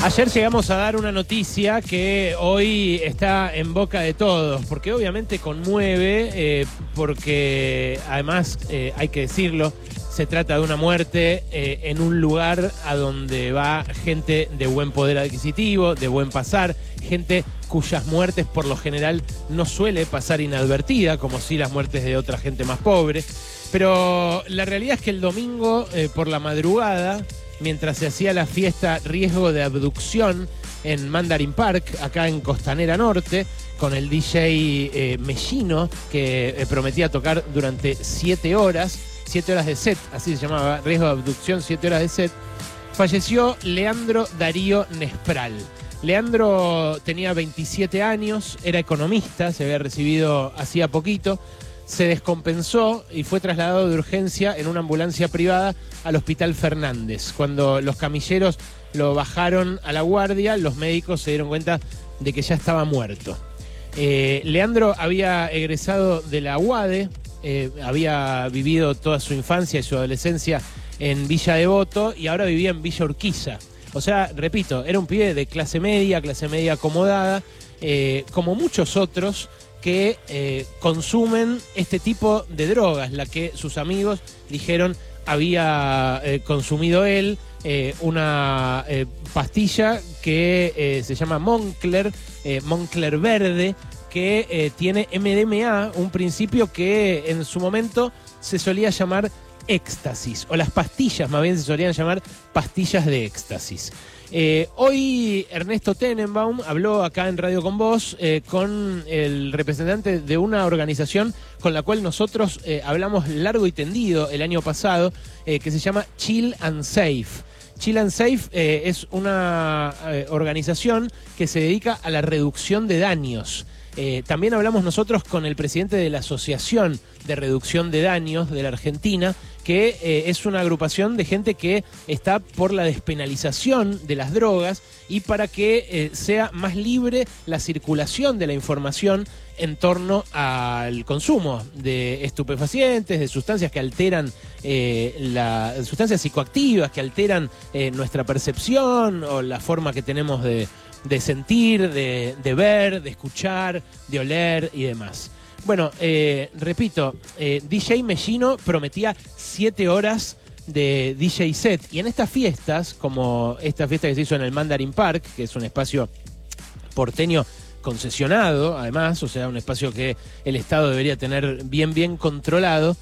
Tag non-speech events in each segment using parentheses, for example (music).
Ayer llegamos a dar una noticia que hoy está en boca de todos, porque obviamente conmueve, eh, porque además eh, hay que decirlo, se trata de una muerte eh, en un lugar a donde va gente de buen poder adquisitivo, de buen pasar, gente cuyas muertes por lo general no suele pasar inadvertida, como si las muertes de otra gente más pobre. Pero la realidad es que el domingo por la madrugada mientras se hacía la fiesta Riesgo de Abducción en Mandarin Park, acá en Costanera Norte, con el DJ eh, Mellino, que eh, prometía tocar durante siete horas, siete horas de set, así se llamaba, Riesgo de Abducción, siete horas de set, falleció Leandro Darío Nespral. Leandro tenía 27 años, era economista, se había recibido hacía poquito, se descompensó y fue trasladado de urgencia en una ambulancia privada al Hospital Fernández. Cuando los camilleros lo bajaron a la guardia, los médicos se dieron cuenta de que ya estaba muerto. Eh, Leandro había egresado de la UADE, eh, había vivido toda su infancia y su adolescencia en Villa Devoto y ahora vivía en Villa Urquiza. O sea, repito, era un pibe de clase media, clase media acomodada, eh, como muchos otros que eh, consumen este tipo de drogas, la que sus amigos dijeron había eh, consumido él, eh, una pastilla que se llama Moncler, Moncler Verde, que tiene MDMA, un principio que en su momento se solía llamar éxtasis, o las pastillas más bien se solían llamar pastillas de éxtasis. Eh, hoy Ernesto Tenenbaum habló acá en Radio con Vos eh, con el representante de una organización con la cual nosotros eh, hablamos largo y tendido el año pasado, que se llama Chill and Safe. Chill and Safe es una organización que se dedica a la reducción de daños. también hablamos nosotros con el presidente de la Asociación de Reducción de Daños de la Argentina, que eh, es una agrupación de gente que está por la despenalización de las drogas y para que eh, sea más libre la circulación de la información en torno al consumo de estupefacientes, de sustancias que alteran eh, las sustancias psicoactivas que alteran nuestra percepción o la forma que tenemos de, sentir, de ver, de escuchar, de oler y demás. Bueno, eh, repito, eh, DJ Mellino prometía siete horas de DJ set. Y en estas fiestas, como esta fiesta que se hizo en el Mandarin Park, que es un espacio porteño concesionado, además, o sea, un espacio que el Estado debería tener bien, bien controlado,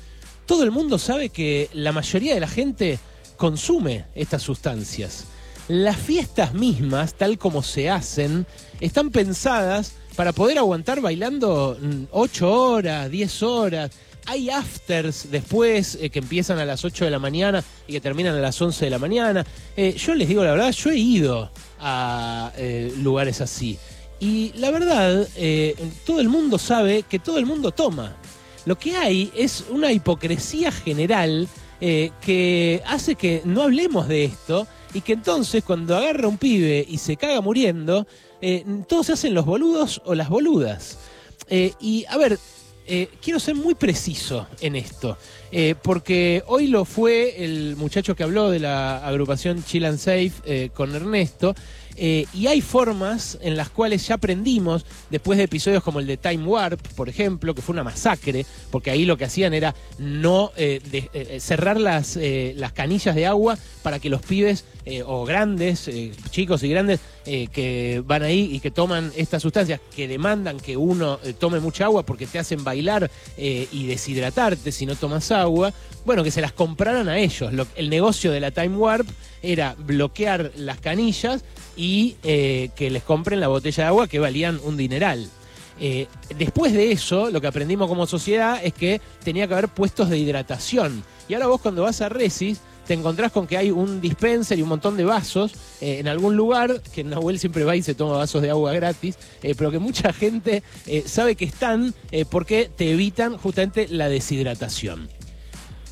todo el mundo sabe que la mayoría de la gente consume estas sustancias. Las fiestas mismas, tal como se hacen, están pensadas para poder aguantar bailando 8 mm, horas, 10 horas. Hay afters después eh, que empiezan a las 8 de la mañana y que terminan a las 11 de la mañana. Eh, yo les digo la verdad, yo he ido a eh, lugares así. Y la verdad, todo el mundo sabe que todo el mundo toma. Lo que hay es una hipocresía general que hace que no hablemos de esto y que entonces cuando agarra un pibe y se caga muriendo, eh, todos se hacen los boludos o las boludas. Eh, y a ver, eh, quiero ser muy preciso en esto, porque hoy lo fue el muchacho que habló de la agrupación Chill and Safe con Ernesto, eh, y hay formas en las cuales ya aprendimos, después de episodios como el de Time Warp, por ejemplo, que fue una masacre, porque ahí lo que hacían era no eh, eh, cerrar las, las canillas de agua para que los pibes o grandes, chicos y grandes, que van ahí y que toman estas sustancias, que demandan que uno tome mucha agua porque te hacen bailar y deshidratarte si no tomas agua, bueno, que se las compraran a ellos. el negocio de la Time Warp era bloquear las canillas y eh, que les compren la botella de agua que valían un dineral. Eh, después de eso, lo que aprendimos como sociedad es que tenía que haber puestos de hidratación. Y ahora vos cuando vas a Resis, te encontrás con que hay un dispenser y un montón de vasos eh, en algún lugar, que Nahuel siempre va y se toma vasos de agua gratis, pero que mucha gente sabe que están porque te evitan justamente la deshidratación.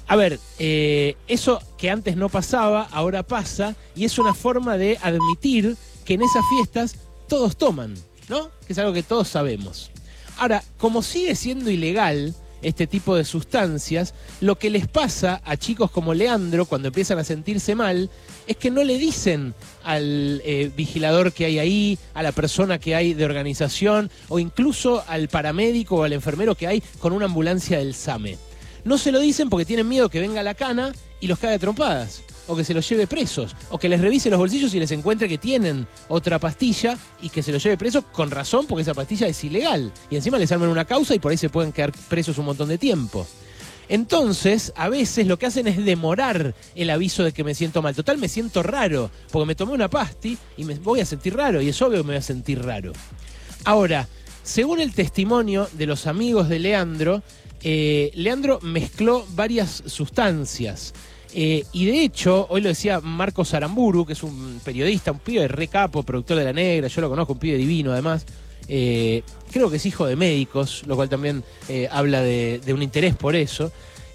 A ver, eh, eso que antes no pasaba, ahora pasa, y es una forma de admitir que en esas fiestas todos toman, ¿no? Que es algo que todos sabemos. Ahora, como sigue siendo ilegal este tipo de sustancias, lo que les pasa a chicos como Leandro cuando empiezan a sentirse mal es que no le dicen al eh, vigilador que hay ahí, a la persona que hay de organización o incluso al paramédico o al enfermero que hay con una ambulancia del SAME. No se lo dicen porque tienen miedo que venga la cana y los cague trompadas o que se los lleve presos, o que les revise los bolsillos y les encuentre que tienen otra pastilla y que se los lleve presos con razón porque esa pastilla es ilegal. Y encima les arman una causa y por ahí se pueden quedar presos un montón de tiempo. Entonces, a veces lo que hacen es demorar el aviso de que me siento mal. Total, me siento raro, porque me tomé una pasti y me voy a sentir raro, y es obvio que me voy a sentir raro. Ahora, según el testimonio de los amigos de Leandro, eh, Leandro mezcló varias sustancias. Eh, y de hecho, hoy lo decía Marcos Aramburu, que es un periodista, un pibe de recapo, productor de La Negra, yo lo conozco, un pibe divino además. Eh, creo que es hijo de médicos, lo cual también habla de, un interés por eso.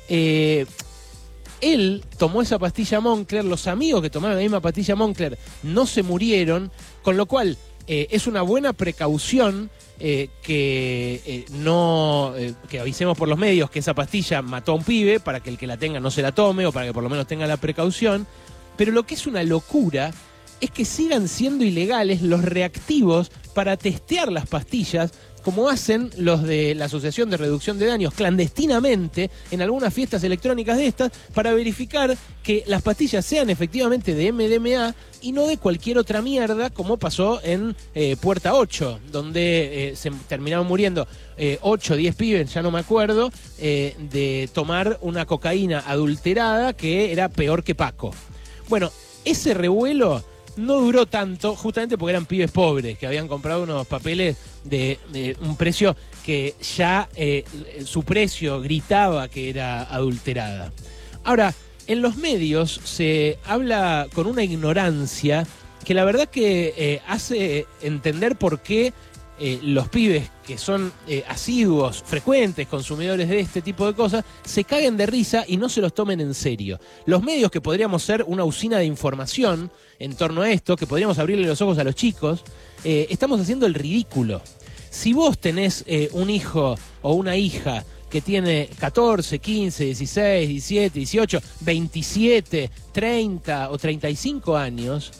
él tomó esa pastilla Moncler, los amigos que tomaron la misma pastilla Moncler no se murieron, con lo cual es una buena precaución eh, que eh, no eh, que avisemos por los medios que esa pastilla mató a un pibe para que el que la tenga no se la tome o para que por lo menos tenga la precaución. Pero lo que es una locura es que sigan siendo ilegales los reactivos para testear las pastillas como hacen los de la Asociación de Reducción de Daños clandestinamente en algunas fiestas electrónicas de estas para verificar que las pastillas sean efectivamente de MDMA y no de cualquier otra mierda como pasó en eh, Puerta 8, donde eh, se terminaron muriendo 8 o 10 pibes, ya no me acuerdo, eh, de tomar una cocaína adulterada que era peor que Paco. Bueno, ese revuelo no duró tanto, justamente porque eran pibes pobres, que habían comprado unos papeles de, un precio que ya eh, su precio gritaba que era adulterada. Ahora, en los medios se habla con una ignorancia que la verdad que eh, hace entender por qué eh, los pibes que son asiduos, frecuentes consumidores de este tipo de cosas, se caguen de risa y no se los tomen en serio. Los medios que podríamos ser una usina de información en torno a esto, que podríamos abrirle los ojos a los chicos, eh, estamos haciendo el ridículo. Si vos tenés un hijo o una hija que tiene 14, 15, 16, 17, 18, 27, 30 o 35 años,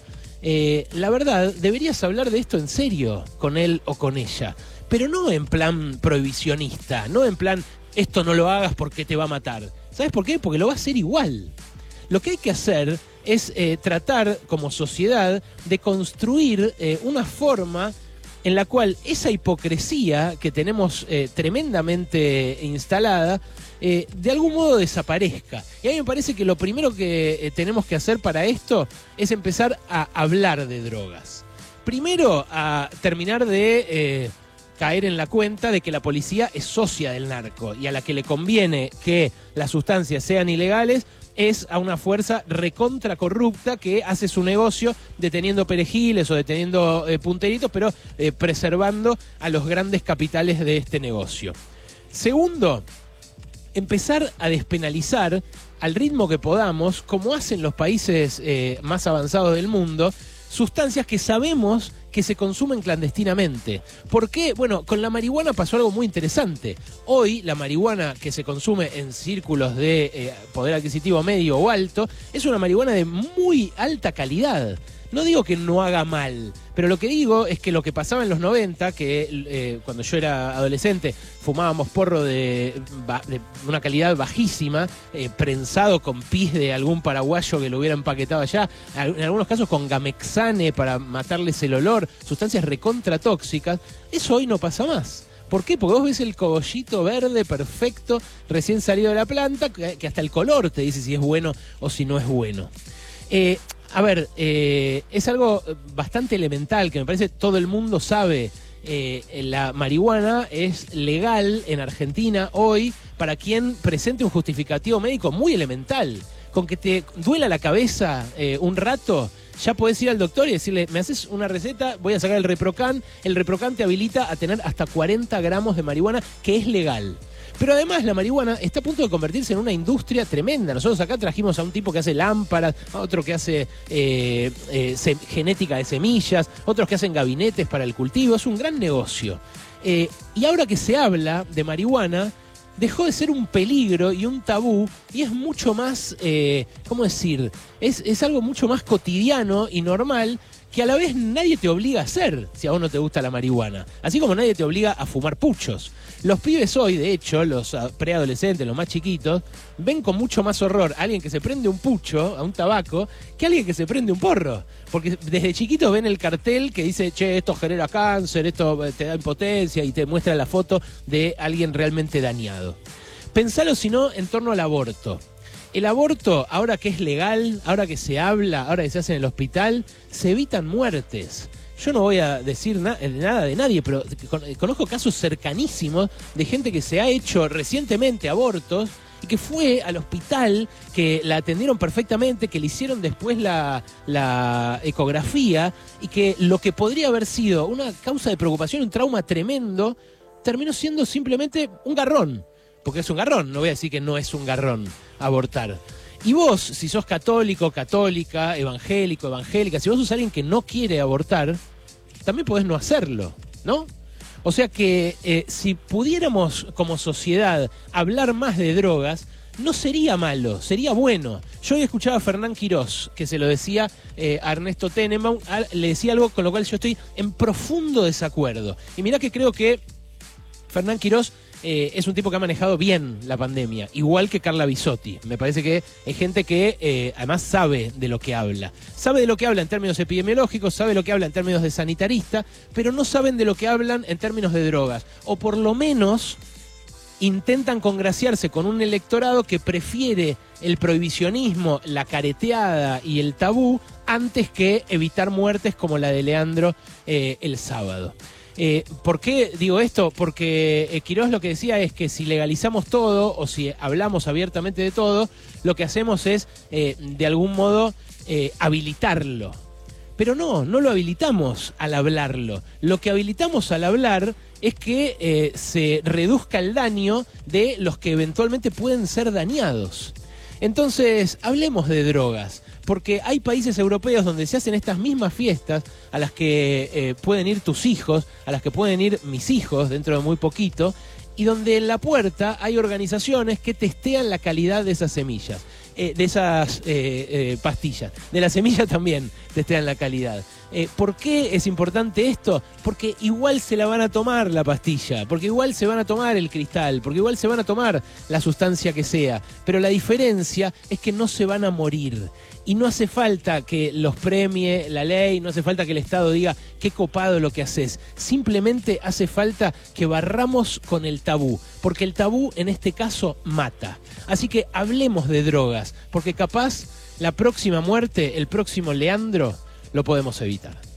eh, la verdad, deberías hablar de esto en serio con él o con ella, pero no en plan prohibicionista, no en plan esto no lo hagas porque te va a matar. ¿Sabes por qué? Porque lo va a hacer igual. Lo que hay que hacer es eh, tratar como sociedad de construir eh, una forma en la cual esa hipocresía que tenemos tremendamente instalada eh, de algún modo desaparezca. Y a mí me parece que lo primero que eh, tenemos que hacer para esto es empezar a hablar de drogas. Primero, a terminar de eh, caer en la cuenta de que la policía es socia del narco y a la que le conviene que las sustancias sean ilegales es a una fuerza recontra corrupta que hace su negocio deteniendo perejiles o deteniendo punteritos, pero preservando a los grandes capitales de este negocio. Segundo, empezar a despenalizar al ritmo que podamos, como hacen los países eh, más avanzados del mundo, sustancias que sabemos que se consumen clandestinamente. ¿Por qué? Bueno, con la marihuana pasó algo muy interesante. Hoy la marihuana que se consume en círculos de eh, poder adquisitivo medio o alto es una marihuana de muy alta calidad. No digo que no haga mal, pero lo que digo es que lo que pasaba en los 90, que eh, cuando yo era adolescente fumábamos porro de, una calidad bajísima, eh, prensado con pis de algún paraguayo que lo hubiera empaquetado allá, en algunos casos con gamexane para matarles el olor, sustancias recontratóxicas, eso hoy no pasa más. ¿Por qué? Porque vos ves el cogollito verde perfecto, recién salido de la planta, que hasta el color te dice si es bueno o si no es bueno. Eh, a ver, eh, es algo bastante elemental que me parece todo el mundo sabe. Eh, la marihuana es legal en Argentina hoy para quien presente un justificativo médico muy elemental. Con que te duela la cabeza eh, un rato, ya podés ir al doctor y decirle, me haces una receta, voy a sacar el Reprocan. El Reprocan te habilita a tener hasta 40 gramos de marihuana, que es legal. Pero además la marihuana está a punto de convertirse en una industria tremenda. Nosotros acá trajimos a un tipo que hace lámparas, a otro que hace eh, eh, genética de semillas, otros que hacen gabinetes para el cultivo. Es un gran negocio. Eh, y ahora que se habla de marihuana, dejó de ser un peligro y un tabú y es mucho más, eh, ¿cómo decir? Es, es algo mucho más cotidiano y normal que a la vez nadie te obliga a hacer si a vos no te gusta la marihuana. Así como nadie te obliga a fumar puchos. Los pibes hoy, de hecho, los ah, preadolescentes, los más chiquitos, ven con mucho más horror a alguien que se prende un pucho, a un tabaco, que a alguien que se prende un porro. Porque desde chiquitos ven el cartel que dice, che, esto genera cáncer, esto eh, te da impotencia y te muestra la foto de alguien realmente dañado. Pensalo si no en torno al aborto. El aborto, ahora que es legal, ahora que se habla, ahora que se hace en el hospital, se evitan muertes. Yo no voy a decir nada de nadie, pero conozco casos cercanísimos de gente que se ha hecho recientemente abortos y que fue al hospital, que la atendieron perfectamente, que le hicieron después la, la, ecografía y que lo que podría haber sido una causa de preocupación, un trauma tremendo, terminó siendo simplemente un garrón. Porque es un garrón, no voy a decir que no es un garrón abortar. Y vos, si sos católico, católica, evangélico, evangélica, si vos sos alguien que no quiere abortar, también podés no hacerlo, ¿no? O sea que eh, si pudiéramos como sociedad hablar más de drogas, no sería malo, sería bueno. Yo hoy escuchaba a Fernán Quirós, que se lo decía eh, a Ernesto Tenenbaum, le decía algo con lo cual yo estoy en profundo desacuerdo. Y mirá que creo que Fernán Quirós eh, es un tipo que ha manejado bien la pandemia, igual que Carla Bisotti. Me parece que es gente que eh, además sabe de lo que habla. Sabe de lo que habla en términos epidemiológicos, sabe lo que habla en términos de sanitarista, pero no saben de lo que hablan en términos de drogas. O por lo menos intentan congraciarse con un electorado que prefiere el prohibicionismo, la careteada y el tabú antes que evitar muertes como la de Leandro eh, el sábado. Eh, ¿Por qué digo esto? Porque eh, Quirós lo que decía es que si legalizamos todo o si hablamos abiertamente de todo, lo que hacemos es eh, de algún modo habilitarlo. Pero no, no lo habilitamos al hablarlo. Lo que habilitamos al hablar es que se reduzca el daño de los que eventualmente pueden ser dañados. Entonces, hablemos de drogas porque hay países europeos donde se hacen estas mismas fiestas a las que eh, pueden ir tus hijos, a las que pueden ir mis hijos dentro de muy poquito, y donde en la puerta hay organizaciones que testean la calidad de esas semillas, eh, de esas eh, pastillas. De la semilla (laughs) también testean la calidad. ¿Por qué es importante esto? Porque igual se la van a tomar la pastilla, porque igual se van a tomar el cristal, porque igual se van a tomar la sustancia que sea. Pero la diferencia es que no se van a morir. Y no hace falta que los premie la ley, no hace falta que el Estado diga qué copado lo que haces. Simplemente hace falta que barramos con el tabú, porque el tabú en este caso mata. Así que hablemos de drogas, porque capaz la próxima muerte, el próximo Leandro, lo podemos evitar.